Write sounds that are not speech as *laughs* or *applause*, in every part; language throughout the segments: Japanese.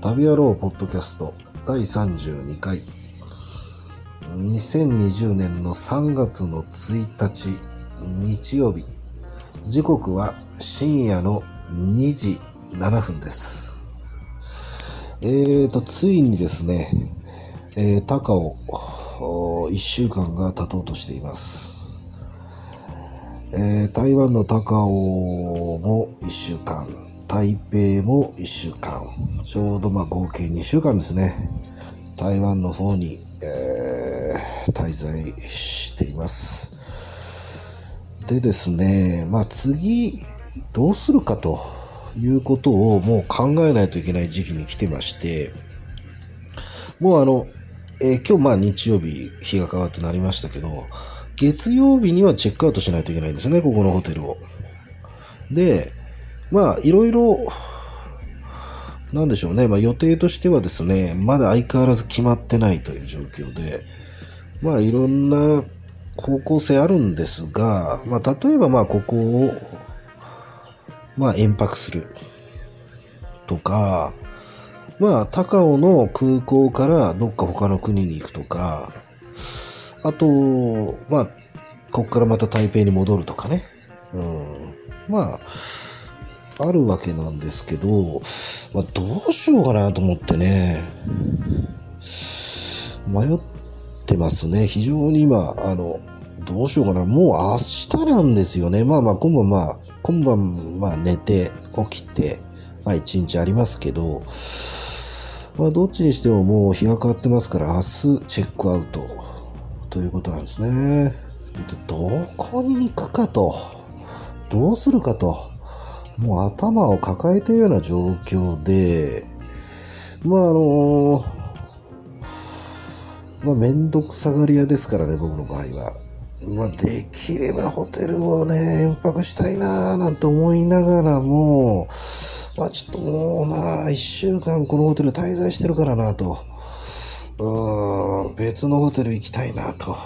旅野郎ポッドキャスト第32回。2020年の3月の1日日曜日。時刻は深夜の2時7分です。えーとついにですね、えー、高尾1週間が経とうとしています。えー、台湾の高尾も1週間。台北も1週間。ちょうどまあ合計2週間ですね。台湾の方に、えー、滞在しています。でですね、まあ次、どうするかということをもう考えないといけない時期に来てまして、もうあの、えー、今日まあ日曜日日が変わってなりましたけど、月曜日にはチェックアウトしないといけないんですね、ここのホテルを。で、まあ、いろいろ、なんでしょうね。まあ、予定としてはですね、まだ相変わらず決まってないという状況で、まあ、いろんな方向性あるんですが、まあ、例えば、まあ、ここを、まあ、延泊するとか、まあ、高尾の空港からどっか他の国に行くとか、あと、まあ、ここからまた台北に戻るとかね。うん。まあ、あるわけなんですけど、まあ、どうしようかなと思ってね、迷ってますね。非常に今、あの、どうしようかな。もう明日なんですよね。まあまあ、今晩まあ、今晩まあ寝て、起きて、まあ一日ありますけど、まあどっちにしてももう日が変わってますから、明日チェックアウトということなんですね。どこに行くかと、どうするかと。もう頭を抱えているような状況で、まああのまあめんどくさがり屋ですからね、僕の場合は。まあできればホテルをね、延泊したいなぁなんて思いながらも、まあちょっともうな一週間このホテル滞在してるからなと、うん、別のホテル行きたいなと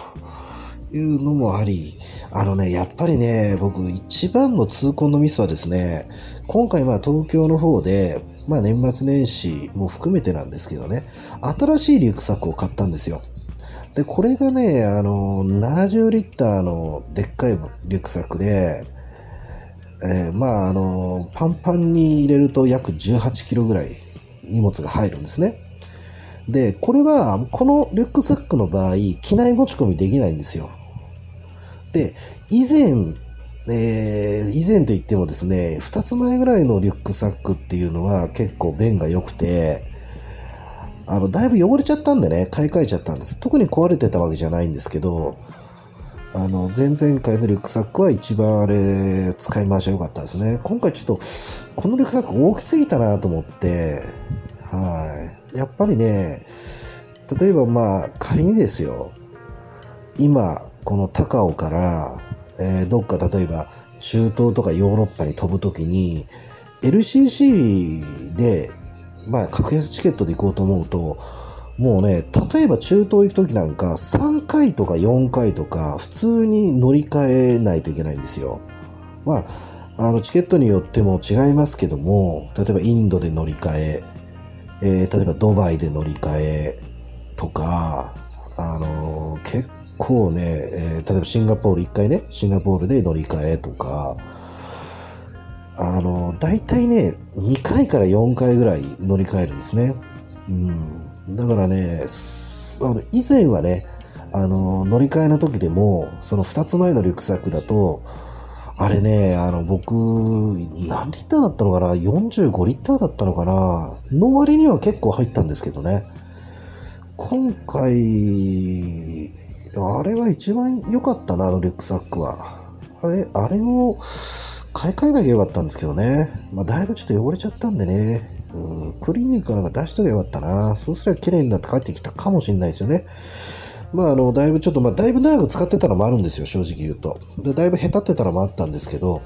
いうのもあり、あのね、やっぱりね、僕一番の痛恨のミスはですね、今回まあ東京の方で、まあ年末年始も含めてなんですけどね、新しいリュックサックを買ったんですよ。で、これがね、あの、70リッターのでっかいリュックサックで、えー、まあ、あの、パンパンに入れると約18キロぐらい荷物が入るんですね。で、これは、このリュックサックの場合、機内持ち込みできないんですよ。で、以前、えー、以前と言ってもですね、二つ前ぐらいのリュックサックっていうのは結構便が良くて、あの、だいぶ汚れちゃったんでね、買い替えちゃったんです。特に壊れてたわけじゃないんですけど、あの、前々回のリュックサックは一番あれ、使い回しが良かったですね。今回ちょっと、このリュックサック大きすぎたなと思って、はい。やっぱりね、例えばまあ、仮にですよ、今、この高尾から、えー、どっか例えば中東とかヨーロッパに飛ぶときに、LCC で、まあ、格安チケットで行こうと思うと、もうね、例えば中東行くときなんか3回とか4回とか普通に乗り換えないといけないんですよ。まあ、あの、チケットによっても違いますけども、例えばインドで乗り換え、えー、例えばドバイで乗り換えとか、あのー、結構ね、えー、例えばシンガポール一回ね、シンガポールで乗り換えとか、あの、大体ね、2回から4回ぐらい乗り換えるんですね。うん。だからね、あの以前はね、あの、乗り換えの時でも、その2つ前のリュックサックだと、あれね、あの、僕、何リッターだったのかな ?45 リッターだったのかな？の割には結構入ったんですけどね。今回、あれは一番良かったな、あのリュックサックは。あれ、あれを買い替えなきゃよかったんですけどね。まあ、だいぶちょっと汚れちゃったんでね。うん、クリーニングかなんか出しとけばよかったな。そうすれば綺麗になって帰ってきたかもしれないですよね。まあ、あの、だいぶちょっと、まあ、だいぶ長く使ってたのもあるんですよ、正直言うと。で、だいぶ下手ってたのもあったんですけど、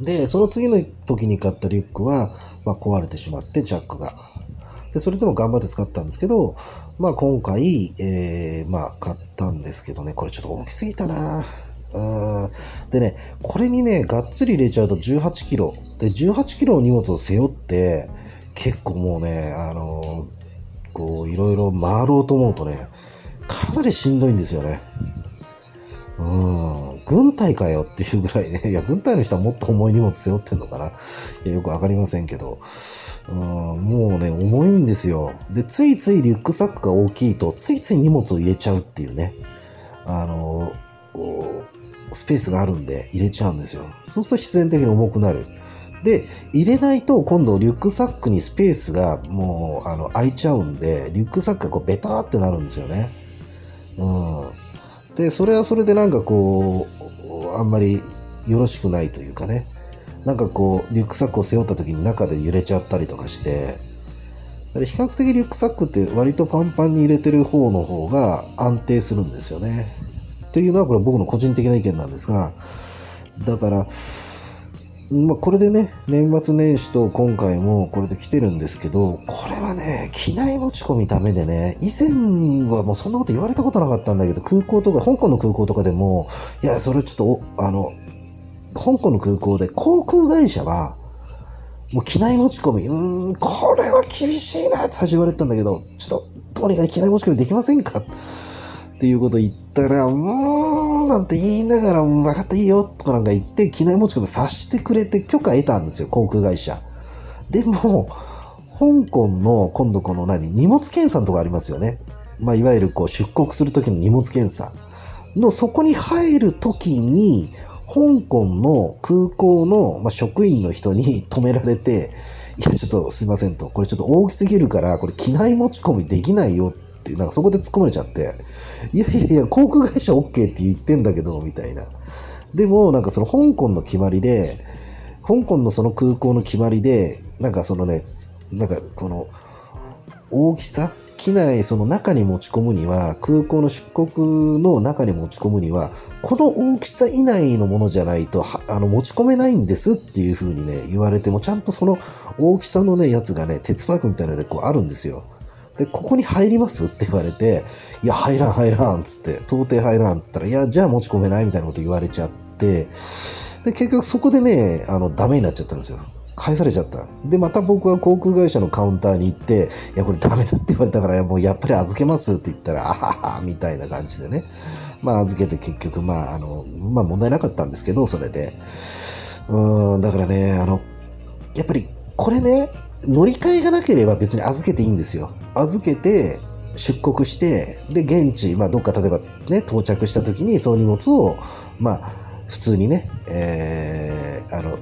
で、その次の時に買ったリュックは、まあ、壊れてしまって、ジャックが。で、それでも頑張って使ったんですけど、まあ今回、えー、まあ買ったんですけどね、これちょっと大きすぎたなうんでね、これにね、がっつり入れちゃうと18キロ。で、18キロの荷物を背負って、結構もうね、あのこう、いろいろ回ろうと思うとね、かなりしんどいんですよね。うん。軍隊かよっていうぐらいね。*laughs* いや、軍隊の人はもっと重い荷物背負ってんのかないや、よくわかりませんけど。うん、もうね、重いんですよ。で、ついついリュックサックが大きいと、ついつい荷物を入れちゃうっていうね。あの、スペースがあるんで入れちゃうんですよ。そうすると必然的に重くなる。で、入れないと今度リュックサックにスペースがもうあの空いちゃうんで、リュックサックがこうベターってなるんですよね。うん。で、それはそれでなんかこう、あんまりよろしくないというかね。なんかこう、リュックサックを背負った時に中で揺れちゃったりとかして、比較的リュックサックって割とパンパンに入れてる方の方が安定するんですよね。っていうのはこれ僕の個人的な意見なんですが、だから、まあ、これでね、年末年始と今回もこれで来てるんですけど、これはね、機内持ち込みダメでね、以前はもうそんなこと言われたことなかったんだけど、空港とか、香港の空港とかでも、いや、それちょっと、あの、香港の空港で航空会社は、もう機内持ち込み、うーん、これは厳しいなって最初言われてたんだけど、ちょっと、どうにか機内持ち込みできませんか？っていうこと言ったら、うーんなんて言いながら、分かったいいよとかなんか言って、機内持ち込みさしてくれて許可得たんですよ、航空会社。*laughs* でも、香港の今度この何、荷物検査のとこありますよね。まあ、いわゆるこう出国するときの荷物検査の、そこに入るときに、香港の空港の、まあ、職員の人に *laughs* 止められて、いや、ちょっとすいませんと、これちょっと大きすぎるから、これ機内持ち込みできないよって、なんかそこで突っ込まれちゃって、いやいやいや、航空会社 OK って言ってんだけど、みたいな。でも、なんかその香港の決まりで、香港のその空港の決まりで、なんかそのね、なんかこの、大きさ？機内、その中に持ち込むには、空港の出国の中に持ち込むには、この大きさ以内のものじゃないと、あの、持ち込めないんですっていう風にね、言われても、ちゃんとその大きさのね、やつがね、鉄パイプみたいなのでこうあるんですよ。で、ここに入りますって言われて、いや、入らん、入らん、つって、到底入らんって言ったら、いや、じゃあ持ち込めないみたいなこと言われちゃって、で、結局そこでね、あの、ダメになっちゃったんですよ。返されちゃった。で、また僕は航空会社のカウンターに行って、いや、これダメだって言われたから、もうやっぱり預けますって言ったら、あはは、みたいな感じでね。まあ、預けて結局、まあ、あの、まあ、問題なかったんですけど、それで。うん、だからね、あの、やっぱり、これね、乗り換えがなければ別に預けていいんですよ。預けて、出国して、で、現地、まあ、どっか例えばね、到着した時に、その荷物を、まあ、普通にね、えー、あの、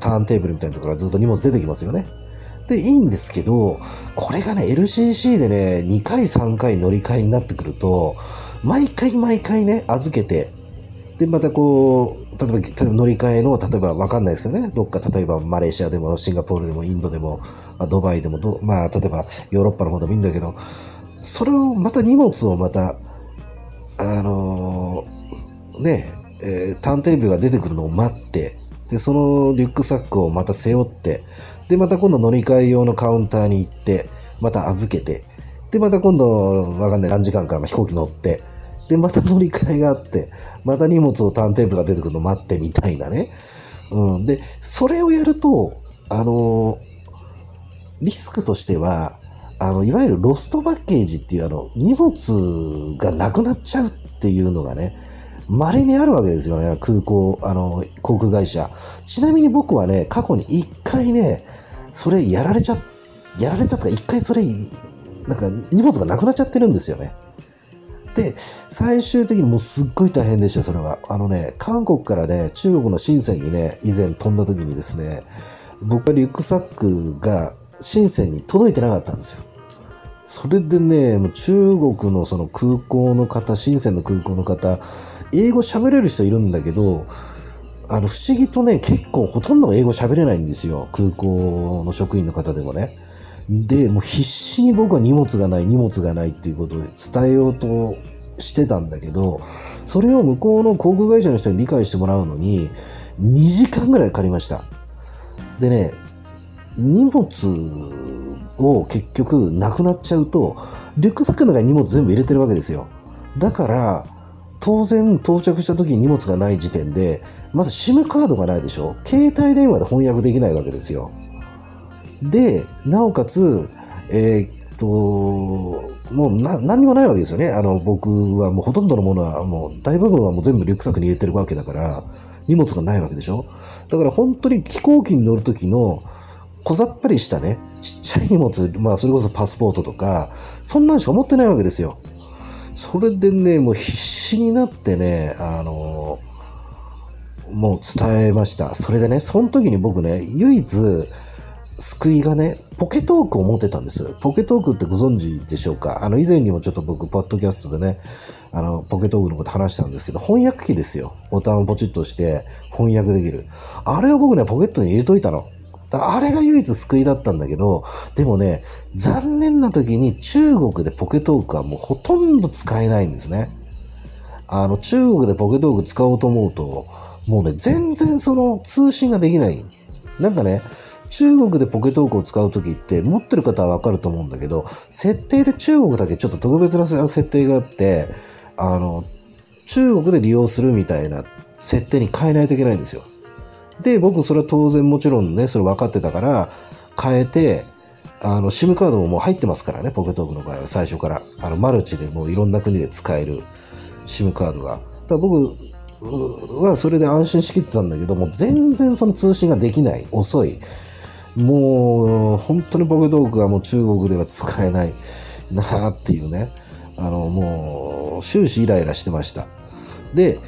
ターンテーブルみたいなところからずっと荷物出てきますよね。で、いいんですけど、これがね、LCC でね、2回3回乗り換えになってくると、毎回毎回ね、預けて、で、またこう、例えば、例えば乗り換えの、例えばわかんないですけどね、どっか例えばマレーシアでもシンガポールでもインドでも、ドバイでもど、まあ、例えばヨーロッパの方でもいいんだけど、それをまた荷物をまた、あのー、ね、えー、ターンテーブルが出てくるのを待って、で、そのリュックサックをまた背負って、で、また今度乗り換え用のカウンターに行って、また預けて、で、また今度、わかんない何時間か飛行機乗って、で、また乗り換えがあって、また荷物をターンテーブルが出てくるの待ってみたいなね。うん。で、それをやると、あのリスクとしては、あの、いわゆるロストパッケージっていうあの、荷物がなくなっちゃうっていうのがね、稀にあるわけですよね、空港、あの、航空会社。ちなみに僕はね、過去に一回ね、それやられちゃ、やられたとか、一回それ、なんか荷物がなくなっちゃってるんですよね。で、最終的にもうすっごい大変でした、それは。あのね、韓国からね、中国の深センにね、以前飛んだ時にですね、僕はリュックサックが深センに届いてなかったんですよ。それでね、もう中国のその空港の方、深センの空港の方、英語喋れる人いるんだけど、あの、不思議とね、結構ほとんど英語喋れないんですよ。空港の職員の方でもね。で、もう必死に僕は荷物がない、荷物がないっていうことを伝えようとしてたんだけど、それを向こうの航空会社の人に理解してもらうのに、2時間ぐらいかかりました。でね、荷物を結局なくなっちゃうと、リュックサックの中に荷物全部入れてるわけですよ。だから、当然到着した時に荷物がない時点で、まず SIM カードがないでしょ携帯電話で翻訳できないわけですよ。で、なおかつ、えーっと、もうな何もないわけですよね。あの、僕はもうほとんどのものはもう大部分はもう全部リュックサックに入れてるわけだから、荷物がないわけでしょ。だから本当に飛行機に乗る時の小ざっぱりしたね、ちっちゃい荷物、まあそれこそパスポートとか、そんなんしか持ってないわけですよ。それでね、もう必死になってね、あの、もう伝えました。それでね、その時に僕ね、唯一、救いがね、ポケトークを持ってたんです。ポケトークってご存知でしょうか？あの、以前にもちょっと僕、ポッドキャストでね、あの、ポケトークのこと話したんですけど、翻訳機ですよ。ボタンをポチッとして翻訳できる。あれを僕ね、ポケットに入れといたの。だあれが唯一救いだったんだけど、でもね、残念な時に中国でポケトークはもうほとんど使えないんですね。あの、中国でポケトーク使おうと思うと、もうね、全然その通信ができない。なんかね、中国でポケトークを使うときって、持ってる方はわかると思うんだけど、設定で中国だけちょっと特別な設定があって、あの、中国で利用するみたいな設定に変えないといけないんですよ。で、僕それは当然もちろんね、それ分かってたから、変えて、あの、SIM カードももう入ってますからね、ポケトークの場合は最初から。あの、マルチでもういろんな国で使える SIM カードが。だから僕はそれで安心しきってたんだけどもう、全然その通信ができない。遅い。もう、本当にポケトークはもう中国では使えないなあっていうね。あの、もう、終始イライラしてました。で、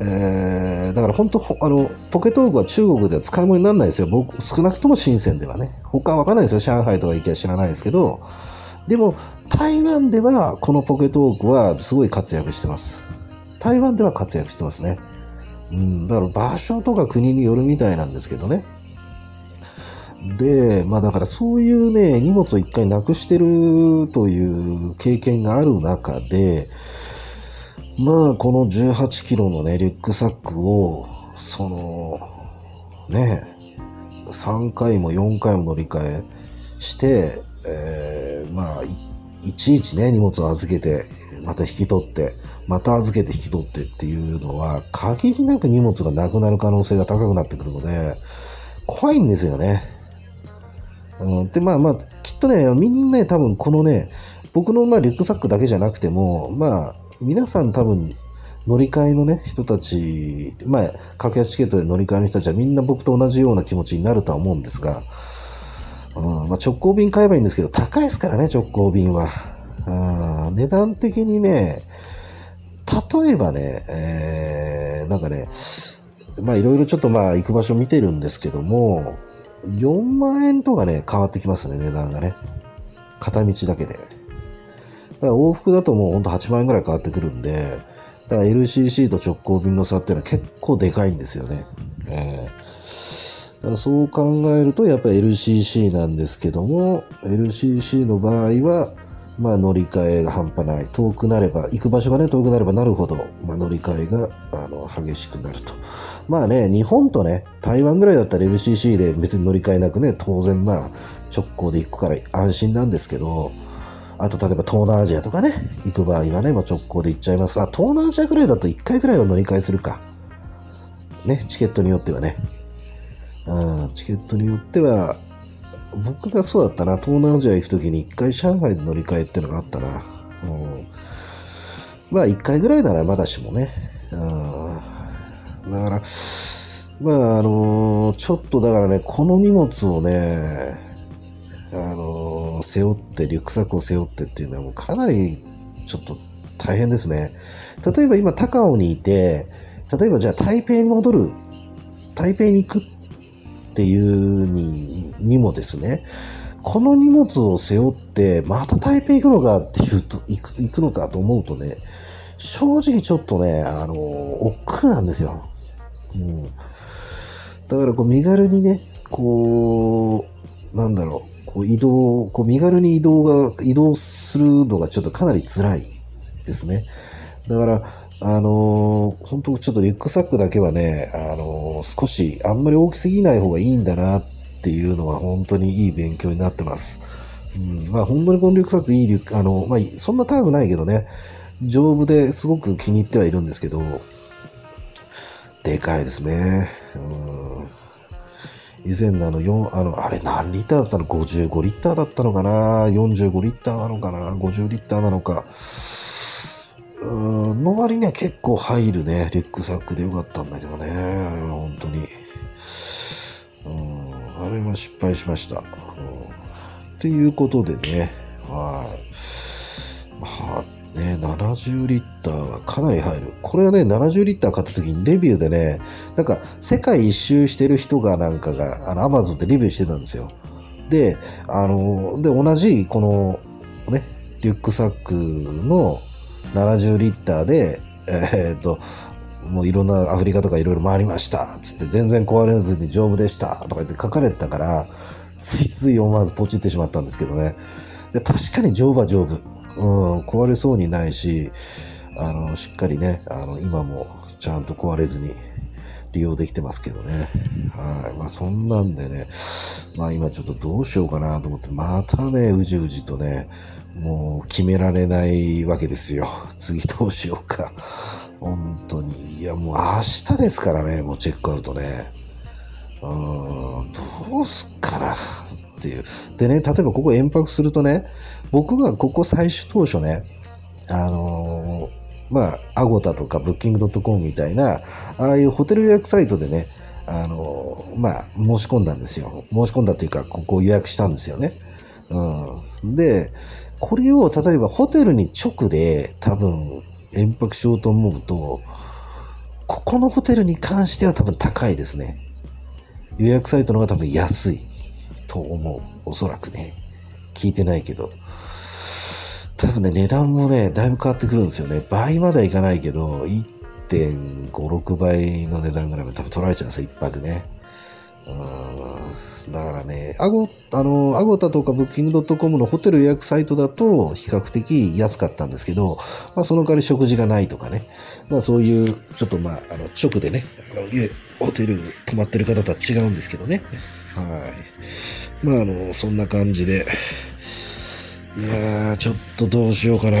えー、だから本当、あの、ポケトークは中国では使い物にならないですよ。僕、少なくとも深センではね。他はわかんないですよ。上海とか行きゃ知らないですけど、でも、台湾ではこのポケトークはすごい活躍してます。台湾では活躍してますね。うん、だから場所とか国によるみたいなんですけどね。で、まあだからそういうね、荷物を一回なくしてるという経験がある中で、まあこの18キロのね、リュックサックを、その、ね、3回も4回も乗り換えして、えーまあい、いちいちね、荷物を預けて、また引き取って、また預けて引き取ってっていうのは、限りなく荷物がなくなる可能性が高くなってくるので、怖いんですよね。うん、で、まあまあ、きっとね、みんなね、多分このね、僕のまあリュックサックだけじゃなくても、まあ、皆さん多分、乗り換えのね、人たち、まあ、格安チケットで乗り換えの人たちはみんな僕と同じような気持ちになるとは思うんですが、うん。まあ、直行便買えばいいんですけど、高いですからね、直行便は。あ値段的にね、例えばね、えー、なんかね、まあいろいろちょっとまあ行く場所見てるんですけども、4万円とかね、変わってきますね、値段がね。片道だけで。だから往復だともうほんと8万円ぐらい変わってくるんで、だから LCC と直行便の差っていうのは結構でかいんですよね。えー、だからそう考えるとやっぱり LCC なんですけども、LCC の場合は、まあ乗り換えが半端ない。遠くなれば、行く場所がね、遠くなればなるほど、まあ乗り換えが、あの、激しくなると。まあね、日本とね、台湾ぐらいだったら LCC で別に乗り換えなくね、当然まあ、直行で行くから安心なんですけど、あと例えば東南アジアとかね、行く場合はね、もう直行で行っちゃいます。あ、東南アジアぐらいだと1回ぐらいは乗り換えするか。ね、チケットによってはね。うん、チケットによっては、僕がそうだったな、東南アジア行くときに一回上海で乗り換えってのがあったな。うん、まあ一回ぐらいならまだしもね。うん、だから、まああのちょっとだからね、この荷物をね、あの背負って、リュックサックを背負ってっていうのはもうかなりちょっと大変ですね。例えば今高尾にいて、例えばじゃあ台北に戻る、台北に行くっっていうに、にもですね、この荷物を背負って、また台北行くのかっていうと、行く、行くのかと思うとね、正直ちょっとね、あの、億劫なんですよ。うん。だからこう身軽にね、こう、なんだろう、こう移動、こう身軽に移動が、移動するのがちょっとかなり辛いですね。だから、あのー本当ちょっとリュックサックだけはね、あのー少しあんまり大きすぎない方がいいんだなっていうのは本当にいい勉強になってます。うん、まあ本当にこのリュックサックいいリュック、あの、まあそんな高くないけどね、丈夫ですごく気に入ってはいるんですけど、でかいですね。うん以前のあの、4、あの、あれ何リッターだったの ?55 リッターだったのかな ?45 リッターなのかな ?50 リッターなのか。うん、の割には結構入るね、リュックサックでよかったんだけどね。あれは本当に。うん、あれは失敗しました。うん、っていうことでね、はい。まあね、70リッターはかなり入る。これはね、70リッター買った時にレビューでね、なんか世界一周してる人がなんかが、あの、アマゾンでレビューしてたんですよ。で、あの、で、同じこの、ね、リュックサックの70リッターで、えー、っと、もういろんなアフリカとかいろいろ回りました。つって全然壊れずに丈夫でした。とか言って書かれてたから、ついつい思わずポチってしまったんですけどね。で確かに丈夫は丈夫。うん、壊れそうにないし、あの、しっかりね、あの、今もちゃんと壊れずに利用できてますけどね。はい。まあそんなんでね、まあ今ちょっとどうしようかなと思って、またね、うじうじとね、もう決められないわけですよ。*laughs* 次どうしようか。本当に。いや、もう明日ですからね、もうチェックアウトね。うーん、どうすっかなっていう。でね、例えばここ延泊するとね、僕がここ最初当初ね、あのー、まあ、アゴタとかブッキングドットコムみたいな、ああいうホテル予約サイトでね、あのー、まあ、申し込んだんですよ。申し込んだっていうか、ここを予約したんですよね。うん。で、これを例えばホテルに直で多分延泊しようと思うと、ここのホテルに関しては多分高いですね。予約サイトの方が多分安いと思う。おそらくね。聞いてないけど。多分ね、値段もね、だいぶ変わってくるんですよね。倍まではいかないけど、1.5、6倍の値段ぐらいまで多分取られちゃうんですよ、一泊ね。うん。だからね、アゴ、あの、アゴタとかブッキングドットコムのホテル予約サイトだと比較的安かったんですけど、まあその代わり食事がないとかね。まあそういう、ちょっとまあ、あの、直でね、ホテル泊まってる方とは違うんですけどね。はい。まああの、そんな感じで、いやー、ちょっとどうしようかな。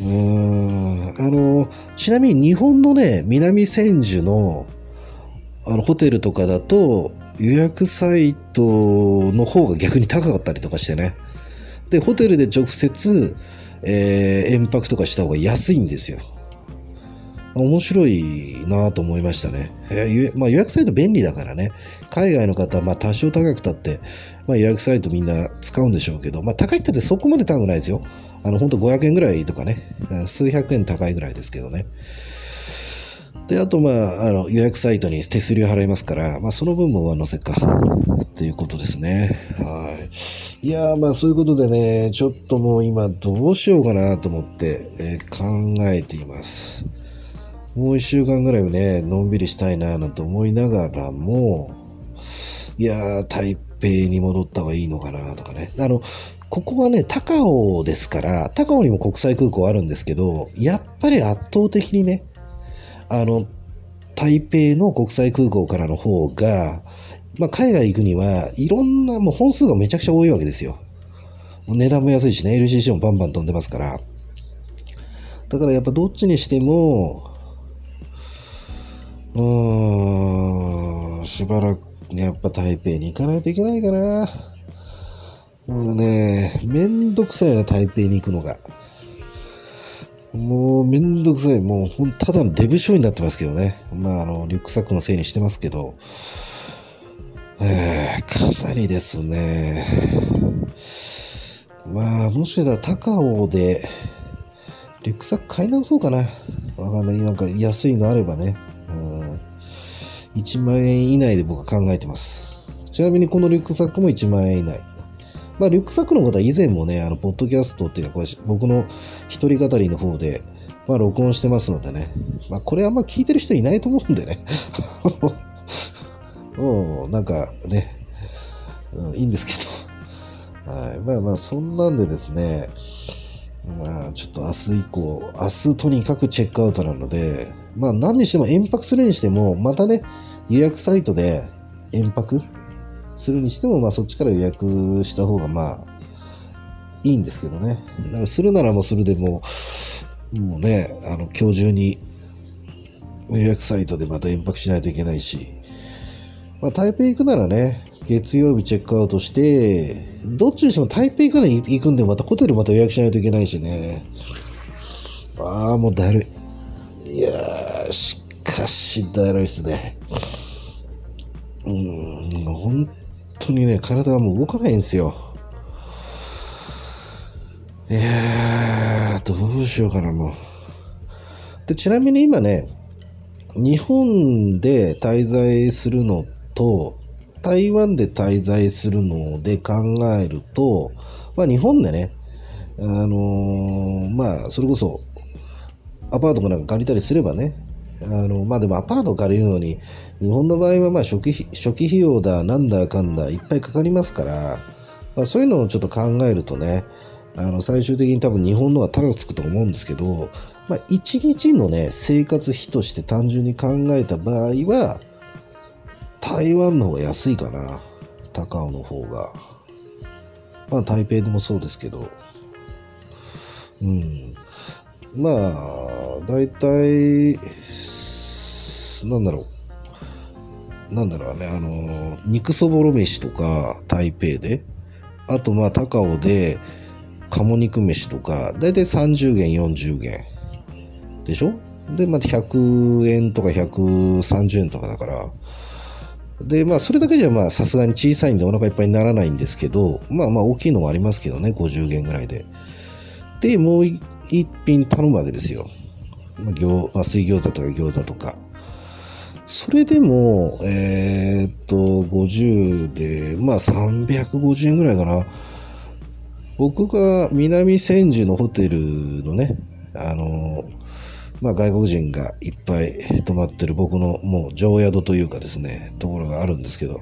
うーん。あの、ちなみに日本のね、南千住の、あの、ホテルとかだと、予約サイトの方が逆に高かったりとかしてね。で、ホテルで直接、えー、延泊とかした方が安いんですよ。面白いなと思いましたね。まあ、予約サイト便利だからね。海外の方、まあ多少高くたって、まあ、予約サイトみんな使うんでしょうけど、まあ高いってってそこまで高くないですよ。あの、本当500円ぐらいとかね。数百円高いぐらいですけどね。で、あと、まあ、あの、予約サイトに手数料払いますから、まあ、その分も上乗せか。っていうことですね。はい。いやーまあ、そういうことでね、ちょっともう今、どうしようかなと思って、えー、考えています。もう一週間ぐらいはね、のんびりしたいななんて思いながらも、いやー、台北に戻った方がいいのかなとかね。あの、ここはね、高尾ですから、高尾にも国際空港あるんですけど、やっぱり圧倒的にね、あの、台北の国際空港からの方が、まあ、海外行くには、いろんな、もう本数がめちゃくちゃ多いわけですよ。値段も安いしね、LCC もバンバン飛んでますから。だからやっぱどっちにしても、うーん、しばらく、やっぱ台北に行かないといけないかな。もうね、めんどくさいな、台北に行くのが。もうめんどくさい。もうほん、ただのデブ症になってますけどね。まあ、あの、リュックサックのせいにしてますけど、えー、かなりですね。まあ、もしかしたら高尾で、リュックサック買い直そうかな。わかんない。なんか安いのあればね。うん1万円以内で僕は考えてます。ちなみにこのリュックサックも1万円以内。まあ、リュックサックのことは以前もね、あの、ポッドキャストっていうか、これ僕の一人語りの方で、まあ、録音してますのでね。まあ、これあんま聞いてる人いないと思うんでね。*laughs* もう、なんかね、うん、いいんですけど。はい。まあまあ、そんなんでですね、まあ、ちょっと明日以降、明日とにかくチェックアウトなので、まあ何にしても延泊するにしても、またね、予約サイトで延泊するにしても、まあそっちから予約した方がまあいいんですけどね。だからするならもうするでも、もうね、あの、今日中に予約サイトでまた延泊しないといけないし、まあ、台北行くならね、月曜日チェックアウトして、どっちにしても台北から行くんでまたホテルまた予約しないといけないしね。ああ、もうだるい。いやー、しかしだるいっすね。うん、本当にね、体がもう動かないんですよ。いやー、どうしようかな、もう。で、ちなみに今ね、日本で滞在するのと、台湾で滞在するので考えると、まあ日本でね、あのー、まあそれこそアパートかなんか借りたりすればね、あの、まあでもアパート借りるのに、日本の場合はまあ初期初期費用だ、なんだかんだいっぱいかかりますから、まあ、そういうのをちょっと考えるとね、あの最終的に多分日本のは高くつくと思うんですけど、まあ、1日のね、生活費として単純に考えた場合は、台湾の方が安いかな。高尾の方が。まあ、台北でもそうですけど。うん。まあ、大体、なんだろう。なんだろうね、あの、肉そぼろ飯とか、台北で。あと、まあ、高尾で、鴨肉飯とか、だいたい30元、40元。でしょ？で、また100円とか130円とかだから、で、まあ、それだけじゃ、まあ、さすがに小さいんでお腹いっぱいにならないんですけど、まあまあ、大きいのもありますけどね、50元ぐらいで。で、もう一品頼むわけですよ。まあ、まあ、水餃子とか餃子とか。それでも、えー、っと、50で、まあ、350円ぐらいかな。僕が南千住のホテルのね、あの、まあ外国人がいっぱい泊まってる僕のもう常宿というかですね、ところがあるんですけど、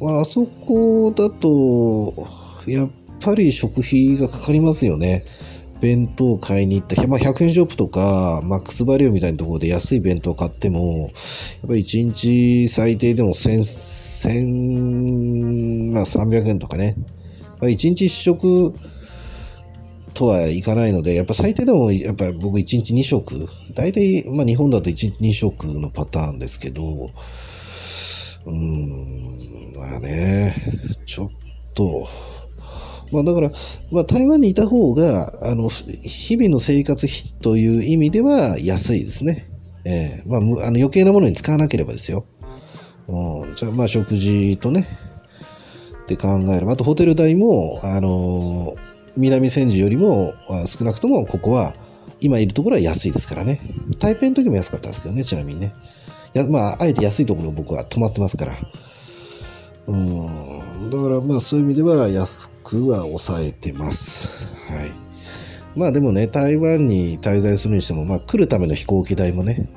まああそこだと、やっぱり食費がかかりますよね。弁当買いに行った、まあ、100円ショップとか、マックスバリューみたいなところで安い弁当を買っても、やっぱり1日最低でも1000、1000、ま300円とかね。まあ、1日1食とはいかないので、やっぱ最低でも、やっぱ僕1日2食、大体、まあ日本だと1日2食のパターンですけど、うーん、まあね、ちょっと、まあだから、まあ台湾にいた方が、あの、日々の生活費という意味では安いですね。えー、まあ、あの余計なものに使わなければですよ。うん、じゃあまあ食事とね、って考えれば、あとホテル代も、あのー南千住よりも少なくともここは今いるところは安いですからね。台北の時も安かったですけどね、ちなみにね。やまあ、あえて安いところ僕は泊まってますから。うん。だからまあそういう意味では安くは抑えてます。はい。まあでもね、台湾に滞在するにしても、まあ来るための飛行機代もね、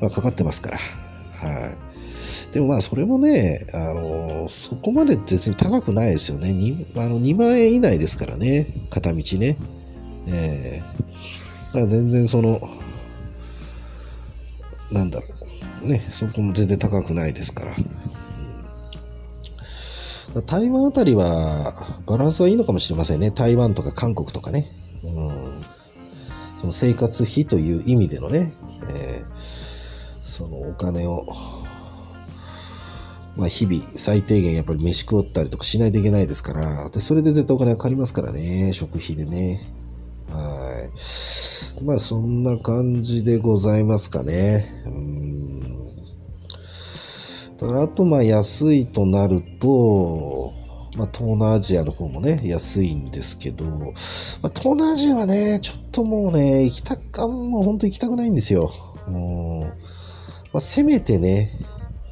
まあかかってますから。はい。でもまあそれもね、あの、そこまで別に高くないですよね。2, あの2万円以内ですからね、片道ね。えー、全然その、なんだろう。ね、そこも全然高くないですから。台湾あたりはバランスはいいのかもしれませんね。台湾とか韓国とかね。うん、その生活費という意味でのね、えー、そのお金をまあ、日々最低限やっぱり飯食ったりとかしないといけないですから、でそれで絶対お金がかかりますからね、食費でね。はい。まあそんな感じでございますかね。うんからあとまあ安いとなると、まあ、東南アジアの方もね、安いんですけど、まあ、東南アジアはね、ちょっともうね、行きたか、もう本当行きたくないんですよ。うんまあ、せめてね、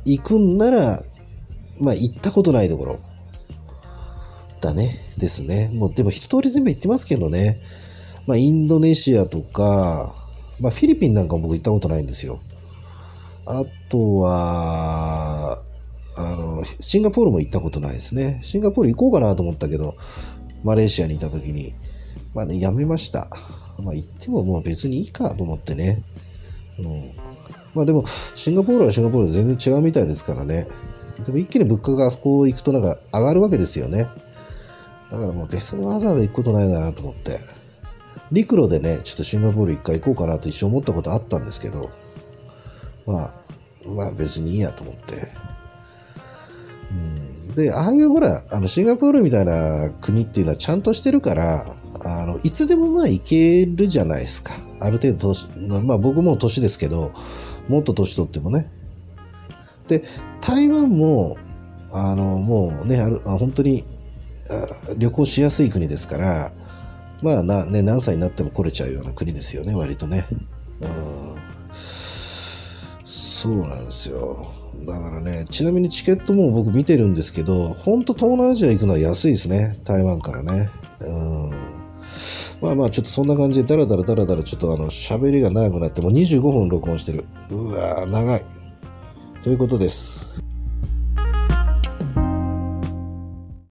行くんなら、まあ行ったことないところだね。ですね。もうでも一通り全部行ってますけどね。まあインドネシアとか、まあフィリピンなんかも僕行ったことないんですよ。あとは、あの、シンガポールも行ったことないですね。シンガポール行こうかなと思ったけど、マレーシアにいた時に、まあね、やめました。まあ行ってももう別にいいかと思ってね。うん。まあでも、シンガポールはシンガポールで全然違うみたいですからね。でも一気に物価があそこ行くとなんか上がるわけですよね。だからもう別にわざわざ行くことないなと思って。陸路でね、ちょっとシンガポール一回行こうかなと一生思ったことあったんですけど、まあ、まあ別にいいやと思って。うんで、ああいうほら、あの、シンガポールみたいな国っていうのはちゃんとしてるから、あの、いつでもまあ行けるじゃないですか。ある程度、まあ僕も年ですけど、もっと年取ってもね。で、台湾も、あの、もうね、あるあ本当に旅行しやすい国ですから、まあな、ね、何歳になっても来れちゃうような国ですよね、割とね。うん、そうなんですよ。だからね、ちなみにチケットも僕見てるんですけど、ほんと東南アジア行くのは安いですね、台湾からね。うんまあまあ、ちょっとそんな感じで、だらだらだらだら、ちょっとあの、喋りが長くなって、もう25分録音してる。うわー、長い。ということです。